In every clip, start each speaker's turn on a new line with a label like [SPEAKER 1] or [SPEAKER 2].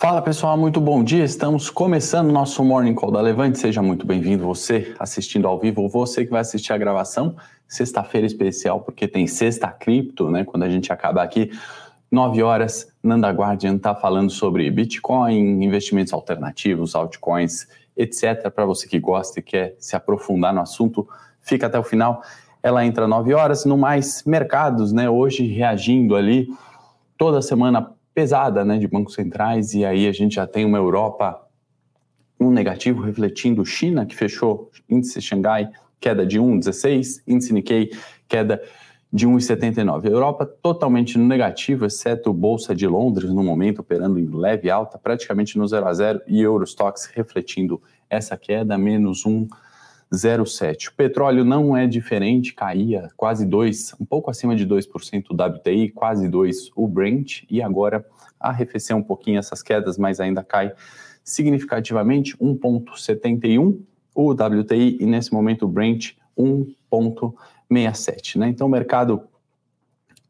[SPEAKER 1] Fala pessoal, muito bom dia. Estamos começando nosso Morning Call da Levante. Seja muito bem-vindo, você assistindo ao vivo, você que vai assistir a gravação. Sexta-feira especial, porque tem sexta cripto, né? Quando a gente acaba aqui, 9 horas, Nanda Guardian está falando sobre Bitcoin, investimentos alternativos, altcoins, etc. Para você que gosta e quer se aprofundar no assunto, fica até o final. Ela entra 9 horas. No mais, mercados, né? Hoje reagindo ali toda semana pesada né, de bancos centrais, e aí a gente já tem uma Europa um negativo, refletindo China, que fechou índice Xangai, queda de 1,16, índice Nikkei, queda de 1,79. A Europa totalmente no negativo, exceto Bolsa de Londres, no momento operando em leve alta, praticamente no 0 a 0, e Eurostox refletindo essa queda, menos 1,79. 0,7. O petróleo não é diferente, caía quase 2, um pouco acima de 2% o WTI, quase 2 o Brent, e agora arrefeceu um pouquinho essas quedas, mas ainda cai significativamente, 1,71 o WTI, e nesse momento o Brent 1,67. Né? Então o mercado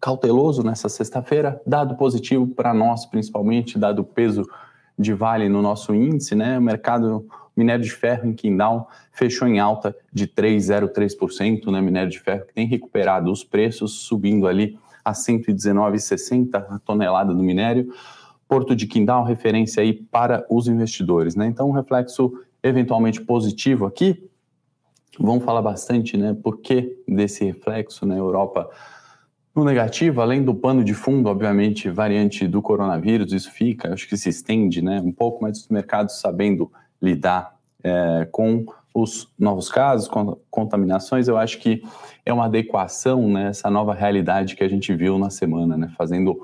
[SPEAKER 1] cauteloso nessa sexta-feira, dado positivo para nós, principalmente, dado o peso de Vale no nosso índice, né? O mercado minério de ferro em Quindal fechou em alta de 3,03%, né? Minério de ferro que tem recuperado os preços, subindo ali a 119,60 a tonelada do minério. Porto de Quindal, referência aí para os investidores, né? Então, um reflexo eventualmente positivo aqui. Vamos falar bastante, né? Por que desse reflexo, né? Europa no negativo, além do pano de fundo, obviamente, variante do coronavírus, isso fica, acho que se estende né, um pouco, mas os mercados sabendo lidar é, com os novos casos, com contaminações, eu acho que é uma adequação né, essa nova realidade que a gente viu na semana, né, fazendo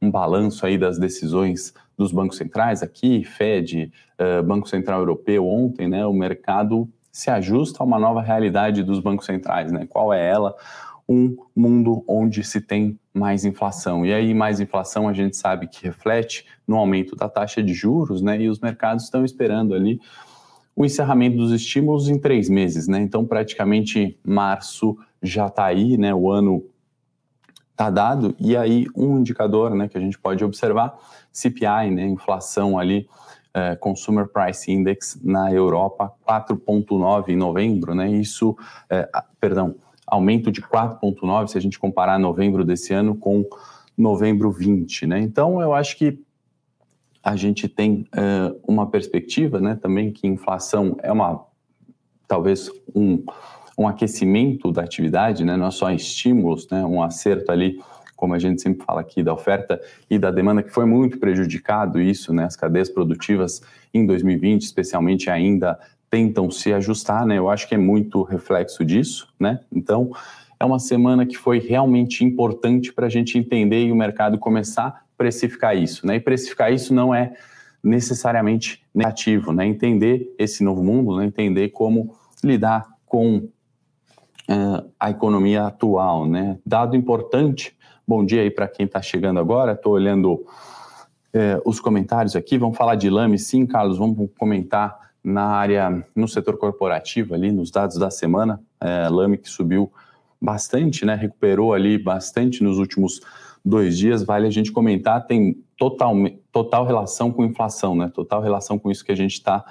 [SPEAKER 1] um balanço aí das decisões dos bancos centrais aqui, Fed, uh, Banco Central Europeu ontem, né, o mercado se ajusta a uma nova realidade dos bancos centrais, né, qual é ela? Um mundo onde se tem mais inflação. E aí, mais inflação a gente sabe que reflete no aumento da taxa de juros, né? E os mercados estão esperando ali o encerramento dos estímulos em três meses, né? Então, praticamente março já está aí, né? O ano está dado. E aí, um indicador né, que a gente pode observar, CPI, né? Inflação ali. Uh, Consumer Price Index na Europa, 4,9 em novembro, né? Isso, uh, perdão, aumento de 4,9 se a gente comparar novembro desse ano com novembro 20, né? Então, eu acho que a gente tem uh, uma perspectiva, né, também que inflação é uma, talvez um, um aquecimento da atividade, né, não é só estímulos, né, um acerto ali, como a gente sempre fala aqui, da oferta e da demanda, que foi muito prejudicado isso, né, as cadeias produtivas em 2020, especialmente ainda tentam se ajustar, né? Eu acho que é muito reflexo disso, né? Então, é uma semana que foi realmente importante para a gente entender e o mercado começar a precificar isso, né? E precificar isso não é necessariamente negativo, né? Entender esse novo mundo, né? Entender como lidar com uh, a economia atual, né? Dado importante, bom dia aí para quem está chegando agora, estou olhando uh, os comentários aqui, vamos falar de Lame, sim, Carlos, vamos comentar na área, no setor corporativo ali, nos dados da semana, é, Lame que subiu bastante, né, recuperou ali bastante nos últimos dois dias, vale a gente comentar, tem total, total relação com inflação, né, total relação com isso que a gente está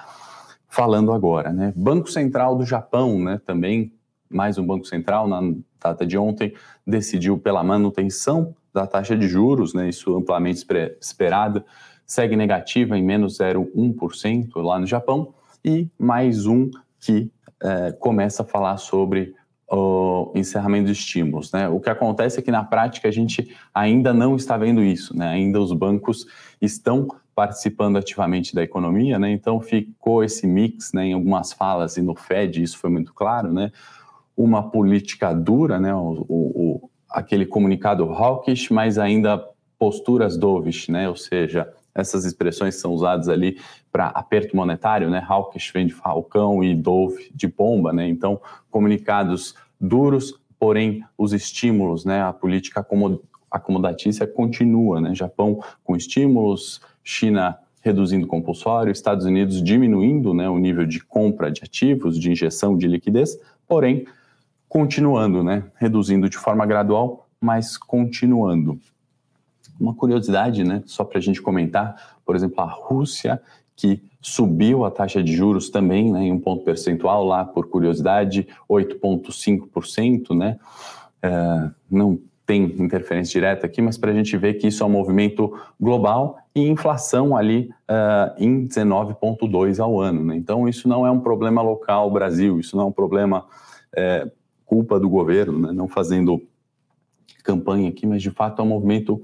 [SPEAKER 1] falando agora, né. Banco Central do Japão, né, também, mais um Banco Central, na data de ontem, decidiu pela manutenção da taxa de juros, né, isso amplamente esperado, segue negativa em menos 0,1% lá no Japão, e mais um que é, começa a falar sobre o encerramento de estímulos. Né? O que acontece é que na prática a gente ainda não está vendo isso, né? ainda os bancos estão participando ativamente da economia, né? então ficou esse mix né, em algumas falas, e no Fed isso foi muito claro, né? uma política dura, né? o, o, aquele comunicado hawkish, mas ainda posturas dovish, ou seja, essas expressões são usadas ali para aperto monetário, né? Hawkish vem de falcão e Dove de bomba, né? Então, comunicados duros, porém os estímulos, né? A política acomodatícia continua, né? Japão com estímulos, China reduzindo compulsório, Estados Unidos diminuindo, né? O nível de compra de ativos, de injeção de liquidez, porém continuando, né? Reduzindo de forma gradual, mas continuando. Uma curiosidade, né, só para a gente comentar, por exemplo, a Rússia, que subiu a taxa de juros também, né, em um ponto percentual lá, por curiosidade, 8,5%, né, é, não tem interferência direta aqui, mas para a gente ver que isso é um movimento global e inflação ali uh, em 19,2 ao ano. Né? Então, isso não é um problema local Brasil, isso não é um problema é, culpa do governo, né? não fazendo campanha aqui, mas de fato é um movimento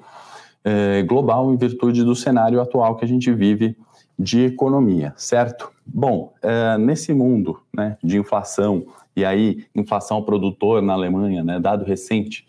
[SPEAKER 1] é, global em virtude do cenário atual que a gente vive de economia, certo? Bom, é, nesse mundo né, de inflação, e aí inflação ao produtor na Alemanha, né, dado recente,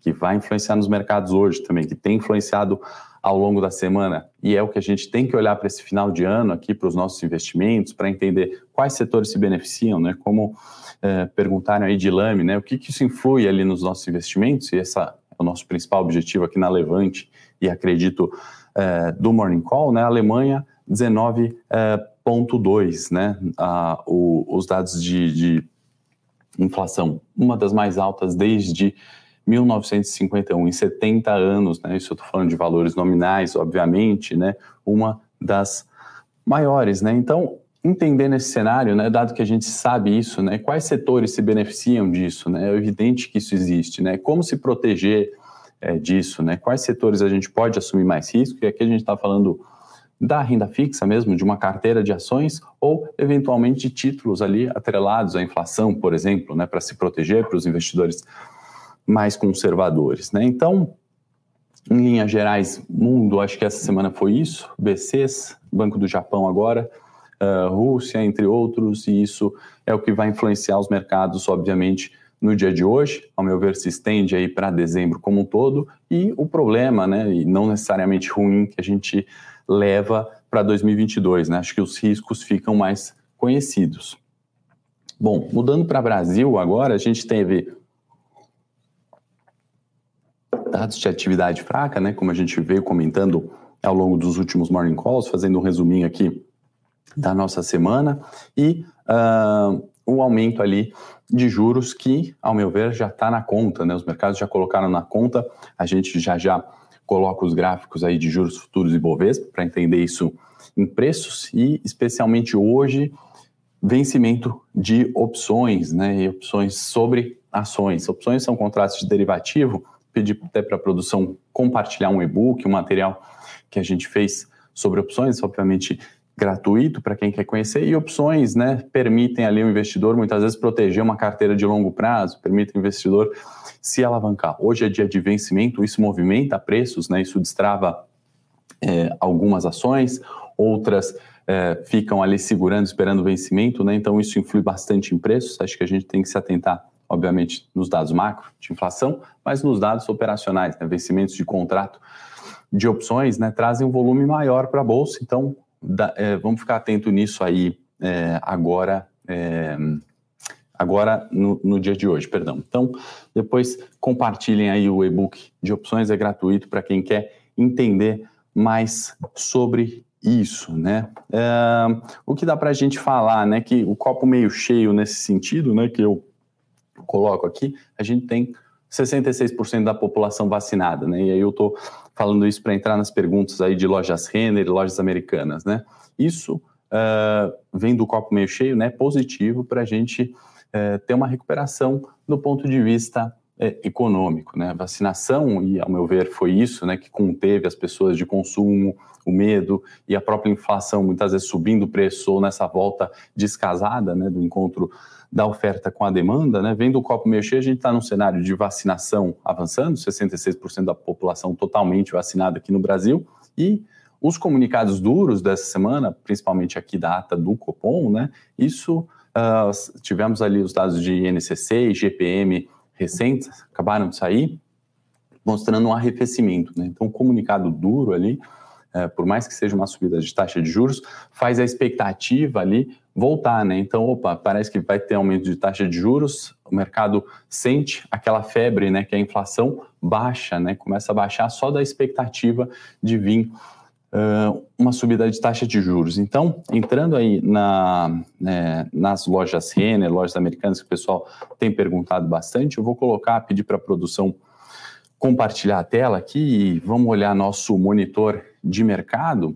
[SPEAKER 1] que vai influenciar nos mercados hoje também, que tem influenciado ao longo da semana, e é o que a gente tem que olhar para esse final de ano aqui, para os nossos investimentos, para entender quais setores se beneficiam, né? Como é, perguntaram aí de Lame, né? O que, que isso influi ali nos nossos investimentos, e esse é o nosso principal objetivo aqui na Levante, e acredito é, do Morning Call, né? Alemanha 19,2, é, né? Ah, o, os dados de, de inflação, uma das mais altas desde 1951, em 70 anos, né? Isso eu estou falando de valores nominais, obviamente, né? Uma das maiores, né? Então, entender nesse cenário, né, dado que a gente sabe isso, né, quais setores se beneficiam disso, né, é evidente que isso existe, né, como se proteger é, disso, né, quais setores a gente pode assumir mais risco, e aqui a gente está falando da renda fixa mesmo, de uma carteira de ações, ou eventualmente de títulos ali atrelados à inflação, por exemplo, né, para se proteger para os investidores mais conservadores. Né? Então, em linhas gerais, mundo, acho que essa semana foi isso, BCs, Banco do Japão agora, uh, Rússia, entre outros, e isso é o que vai influenciar os mercados, obviamente, no dia de hoje, ao meu ver, se estende aí para dezembro como um todo, e o problema, né, e não necessariamente ruim, que a gente leva para 2022, né, acho que os riscos ficam mais conhecidos. Bom, mudando para Brasil agora, a gente teve dados de atividade fraca, né, como a gente veio comentando ao longo dos últimos morning calls, fazendo um resuminho aqui da nossa semana, e uh, o aumento ali de juros que, ao meu ver, já está na conta, né, os mercados já colocaram na conta, a gente já já coloca os gráficos aí de juros futuros e Bovespa para entender isso em preços e especialmente hoje vencimento de opções, né, e opções sobre ações. Opções são contratos de derivativo pedir até para a produção compartilhar um e-book, um material que a gente fez sobre opções, obviamente gratuito para quem quer conhecer, e opções né, permitem ali o investidor muitas vezes proteger uma carteira de longo prazo, permitem o investidor se alavancar. Hoje é dia de vencimento, isso movimenta preços, né, isso destrava é, algumas ações, outras é, ficam ali segurando, esperando o vencimento, né, então isso influi bastante em preços, acho que a gente tem que se atentar obviamente, nos dados macro de inflação, mas nos dados operacionais, né, vencimentos de contrato de opções, né, trazem um volume maior para a bolsa. Então, da, é, vamos ficar atento nisso aí é, agora. É, agora no, no, dia de hoje, perdão. Então, depois compartilhem aí o e-book de opções, é gratuito para quem quer entender mais sobre isso, né? É, o que dá para a gente falar, né? Que o copo meio cheio nesse sentido, né? Que eu coloco aqui, a gente tem 66% da população vacinada, né? E aí eu estou falando isso para entrar nas perguntas aí de lojas Renner e lojas americanas, né? Isso uh, vem do copo meio cheio, né? Positivo para a gente uh, ter uma recuperação do ponto de vista uh, econômico, né? Vacinação, e ao meu ver foi isso, né? Que conteve as pessoas de consumo, o medo e a própria inflação, muitas vezes subindo o preço ou nessa volta descasada, né? Do encontro da oferta com a demanda, né? Vendo o copo meio cheio, a gente está num cenário de vacinação avançando, 66% da população totalmente vacinada aqui no Brasil, e os comunicados duros dessa semana, principalmente aqui da ata do Copom, né? Isso uh, tivemos ali os dados de INCC e GPM recentes, acabaram de sair, mostrando um arrefecimento, né? Então, comunicado duro ali, uh, por mais que seja uma subida de taxa de juros, faz a expectativa ali voltar, né? Então, opa, parece que vai ter aumento de taxa de juros, o mercado sente aquela febre, né? Que a inflação baixa, né? Começa a baixar só da expectativa de vir uh, uma subida de taxa de juros. Então, entrando aí na, né, nas lojas Renner, lojas americanas, que o pessoal tem perguntado bastante, eu vou colocar, pedir para a produção compartilhar a tela aqui e vamos olhar nosso monitor de mercado.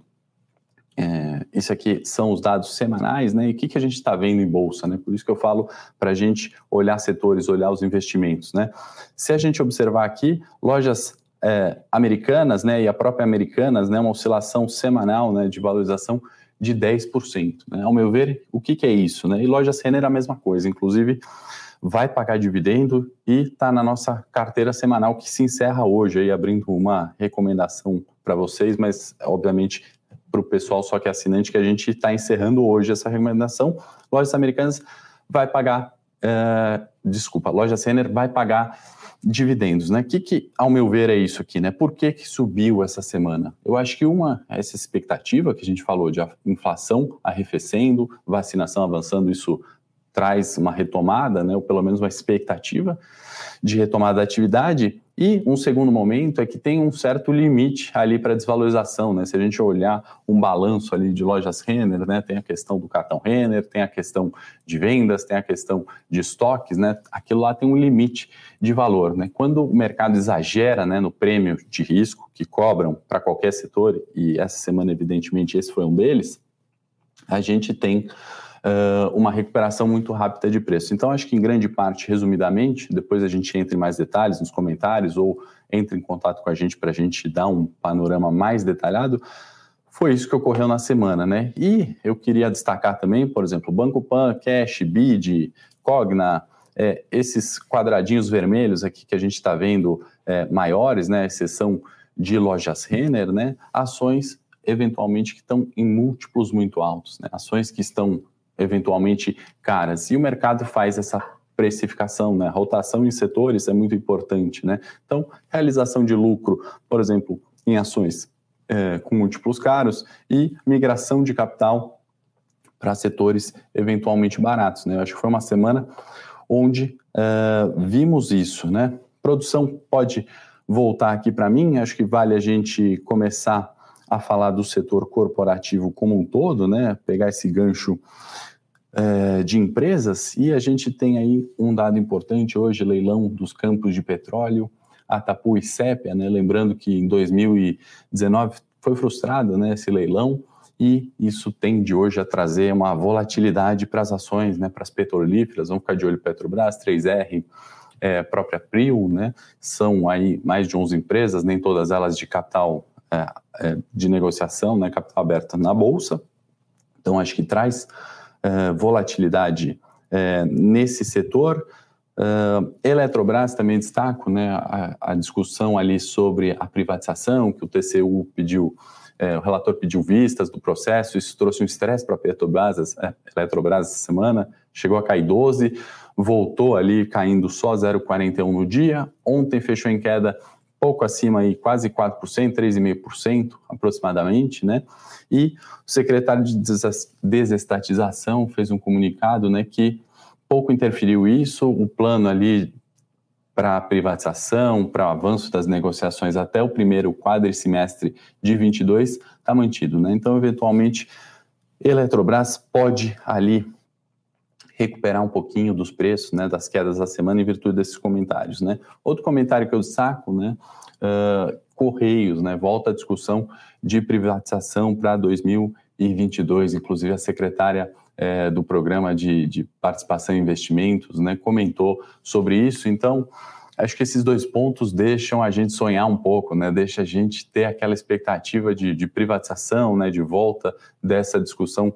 [SPEAKER 1] É, isso aqui são os dados semanais, né? E o que, que a gente está vendo em bolsa, né? Por isso que eu falo para a gente olhar setores, olhar os investimentos, né? Se a gente observar aqui, lojas é, americanas, né? E a própria Americanas, né? Uma oscilação semanal, né? De valorização de 10%. Né? Ao meu ver, o que, que é isso, né? E lojas Renner a mesma coisa, inclusive vai pagar dividendo e está na nossa carteira semanal que se encerra hoje, aí abrindo uma recomendação para vocês, mas obviamente para o pessoal só que é assinante, que a gente está encerrando hoje essa recomendação. Lojas Americanas vai pagar, é, desculpa, Loja Senner vai pagar dividendos, né? O que, que, ao meu ver, é isso aqui, né? Por que, que subiu essa semana? Eu acho que uma, essa expectativa que a gente falou de inflação arrefecendo, vacinação avançando, isso traz uma retomada, né? Ou pelo menos uma expectativa de retomada da atividade. E um segundo momento é que tem um certo limite ali para desvalorização, né? Se a gente olhar um balanço ali de lojas Renner, né? Tem a questão do cartão Renner, tem a questão de vendas, tem a questão de estoques, né? Aquilo lá tem um limite de valor, né? Quando o mercado exagera, né, no prêmio de risco que cobram para qualquer setor, e essa semana evidentemente esse foi um deles, a gente tem uh, uma recuperação muito rápida de preço. Então, acho que em grande parte, resumidamente, depois a gente entra em mais detalhes nos comentários ou entre em contato com a gente para a gente dar um panorama mais detalhado. Foi isso que ocorreu na semana, né? E eu queria destacar também, por exemplo, Banco Pan, Cash, BID, Cogna, é, esses quadradinhos vermelhos aqui que a gente está vendo é, maiores, né? Exceção de lojas Renner, né? Ações eventualmente que estão em múltiplos muito altos, né? Ações que estão eventualmente caras. E o mercado faz essa precificação, né? Rotação em setores é muito importante, né? Então, realização de lucro, por exemplo, em ações é, com múltiplos caros e migração de capital para setores eventualmente baratos, né? Eu acho que foi uma semana onde uh, vimos isso, né? Produção pode voltar aqui para mim, acho que vale a gente começar a falar do setor corporativo como um todo, né? Pegar esse gancho é, de empresas e a gente tem aí um dado importante hoje, leilão dos campos de petróleo, Atapu e Sépia, né? Lembrando que em 2019 foi frustrado, né? Esse leilão e isso tende hoje a trazer uma volatilidade para as ações, né? Para as petrolíferas, vamos ficar de olho Petrobras, 3R, é, própria Prio, né? São aí mais de 11 empresas, nem todas elas de capital de negociação, né, capital aberto na bolsa. Então, acho que traz é, volatilidade é, nesse setor. Uh, Eletrobras também destaco né, a, a, discussão ali sobre a privatização, que o TCU pediu, é, o relator pediu vistas do processo, isso trouxe um estresse para a Petrobras, é, Eletrobras essa semana, chegou a cair 12, voltou ali caindo só 0,41 no dia, ontem fechou em queda pouco acima aí, quase 4%, 3,5% aproximadamente, né? E o secretário de desestatização fez um comunicado, né, que pouco interferiu isso, o plano ali para privatização, para o avanço das negociações até o primeiro quadricimestre de 22 está mantido, né? Então, eventualmente, Eletrobras pode ali recuperar um pouquinho dos preços, né, das quedas da semana em virtude desses comentários, né. Outro comentário que eu destaco, né, uh, Correios, né, volta a discussão de privatização para 2022, inclusive a secretária é, do programa de, de, participação em investimentos, né, comentou sobre isso. Então, acho que esses dois pontos deixam a gente sonhar um pouco, né, deixa a gente ter aquela expectativa de, de privatização, né, de volta dessa discussão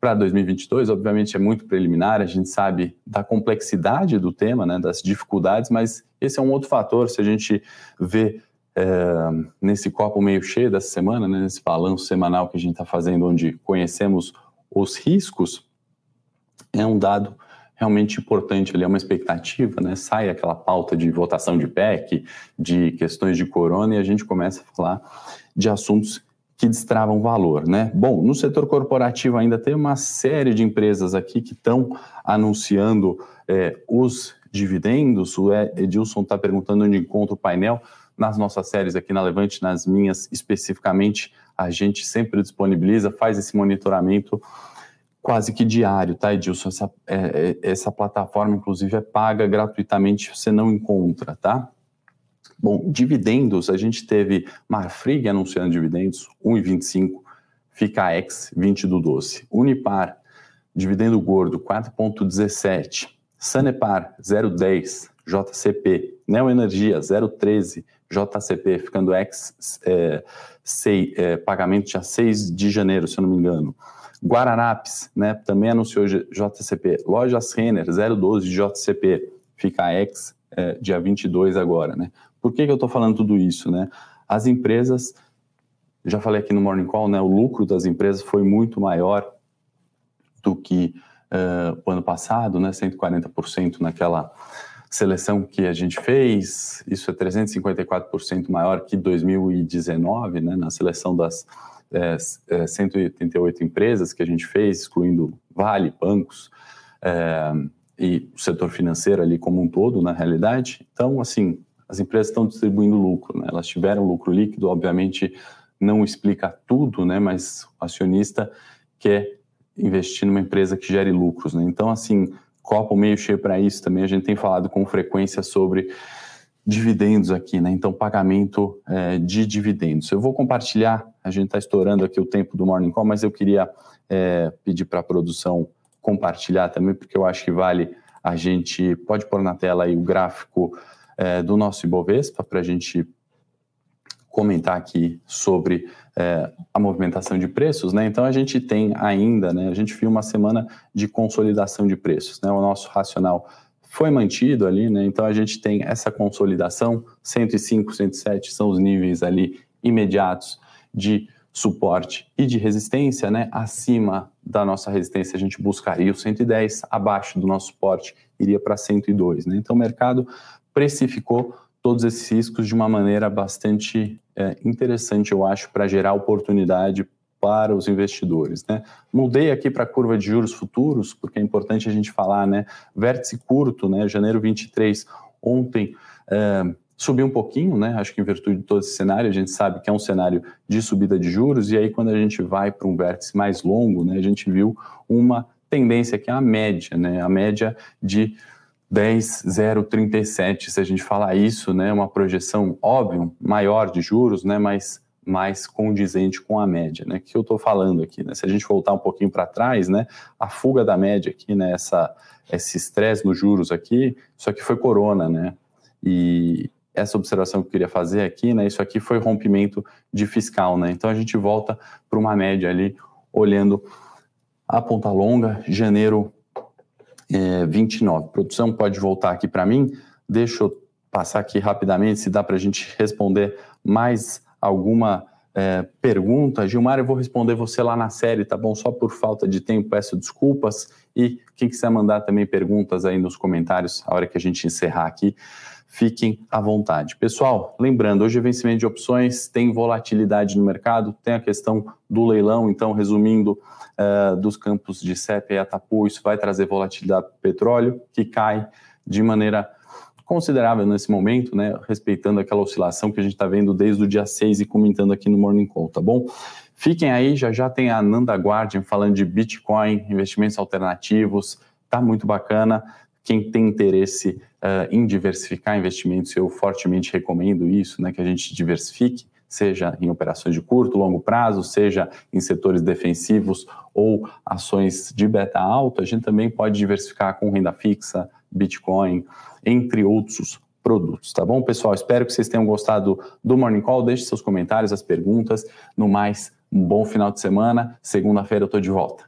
[SPEAKER 1] para 2022, obviamente é muito preliminar, a gente sabe da complexidade do tema, né, das dificuldades, mas esse é um outro fator, se a gente vê é, nesse copo meio cheio dessa semana, né, nesse balanço semanal que a gente está fazendo, onde conhecemos os riscos, é um dado realmente importante. Ali, é uma expectativa, né, sai aquela pauta de votação de PEC, de questões de corona, e a gente começa a falar de assuntos que destravam valor, né? Bom, no setor corporativo ainda tem uma série de empresas aqui que estão anunciando é, os dividendos. O Edilson está perguntando onde encontra o painel. Nas nossas séries aqui na Levante, nas minhas especificamente, a gente sempre disponibiliza, faz esse monitoramento quase que diário, tá, Edilson? Essa, é, é essa plataforma, inclusive, é paga gratuitamente, você não encontra, tá? Bom, dividendos, a gente teve Marfrig anunciando dividendos, 1,25, fica X, 20 do 12. Unipar, dividendo gordo, 4,17. Sanepar, 0,10. JCP. Neoenergia, 0,13. JCP, ficando X, é, sei, é, pagamento dia 6 de janeiro, se eu não me engano. Guararapes, né, também anunciou JCP. Lojas Renner, 012 JCP, fica X, é, dia 22 agora, né. Por que, que eu estou falando tudo isso, né? As empresas, já falei aqui no Morning Call, né, o lucro das empresas foi muito maior do que uh, o ano passado, né, 140% naquela seleção que a gente fez, isso é 354% maior que 2019, né, na seleção das é, é, 188 empresas que a gente fez, excluindo Vale, bancos é, e o setor financeiro ali como um todo, na realidade. Então, assim, as empresas estão distribuindo lucro, né? elas tiveram lucro líquido, obviamente não explica tudo, né, mas o acionista quer investir numa empresa que gere lucros, né? Então, assim, copo meio cheio para isso também. A gente tem falado com frequência sobre dividendos aqui, né? Então, pagamento é, de dividendos. Eu vou compartilhar, a gente está estourando aqui o tempo do Morning Call, mas eu queria é, pedir para a produção compartilhar também, porque eu acho que vale a gente. Pode pôr na tela aí o gráfico é, do nosso Ibovespa para a gente comentar aqui sobre é, a movimentação de preços, né? Então a gente tem ainda, né? A gente viu uma semana de consolidação de preços, né? O nosso racional foi mantido ali, né? Então a gente tem essa consolidação, 105, 107 são os níveis ali imediatos de suporte e de resistência, né? Acima da nossa resistência a gente buscaria o 110, abaixo do nosso suporte iria para 102, né? Então o mercado precificou todos esses riscos de uma maneira bastante é, interessante, eu acho, para gerar oportunidade para os investidores. Né? Mudei aqui para a curva de juros futuros, porque é importante a gente falar, né? Vértice curto, né? Janeiro 23, ontem é, subiu um pouquinho, né? Acho que em virtude de todo esse cenário, a gente sabe que é um cenário de subida de juros, e aí quando a gente vai para um vértice mais longo, né? A gente viu uma tendência que é a média, né? A média de 10,037, se a gente falar isso, né, uma projeção, óbvio, maior de juros, né, mas mais condizente com a média, né, que eu estou falando aqui, né, se a gente voltar um pouquinho para trás, né, a fuga da média aqui, né, essa, esse estresse nos juros aqui, isso aqui foi corona, né, e essa observação que eu queria fazer aqui, né, isso aqui foi rompimento de fiscal, né, então a gente volta para uma média ali, olhando a ponta longa, janeiro é, 29. Produção pode voltar aqui para mim. Deixa eu passar aqui rapidamente, se dá para a gente responder mais alguma é, pergunta. Gilmar, eu vou responder você lá na série, tá bom? Só por falta de tempo, peço desculpas. E quem quiser mandar também perguntas aí nos comentários, a hora que a gente encerrar aqui, fiquem à vontade. Pessoal, lembrando, hoje é vencimento de opções, tem volatilidade no mercado, tem a questão do leilão, então, resumindo, uh, dos campos de CEP e Atapu, isso vai trazer volatilidade para o petróleo, que cai de maneira considerável nesse momento, né, respeitando aquela oscilação que a gente está vendo desde o dia 6 e comentando aqui no Morning Call, tá bom? Fiquem aí, já já tem a Nanda Guardian falando de Bitcoin, investimentos alternativos, tá muito bacana. Quem tem interesse uh, em diversificar investimentos, eu fortemente recomendo isso, né, que a gente diversifique, seja em operações de curto, longo prazo, seja em setores defensivos ou ações de beta alto, a gente também pode diversificar com renda fixa, Bitcoin, entre outros produtos, tá bom, pessoal? Espero que vocês tenham gostado do Morning Call. Deixe seus comentários, as perguntas. No mais, um bom final de semana. Segunda-feira eu estou de volta.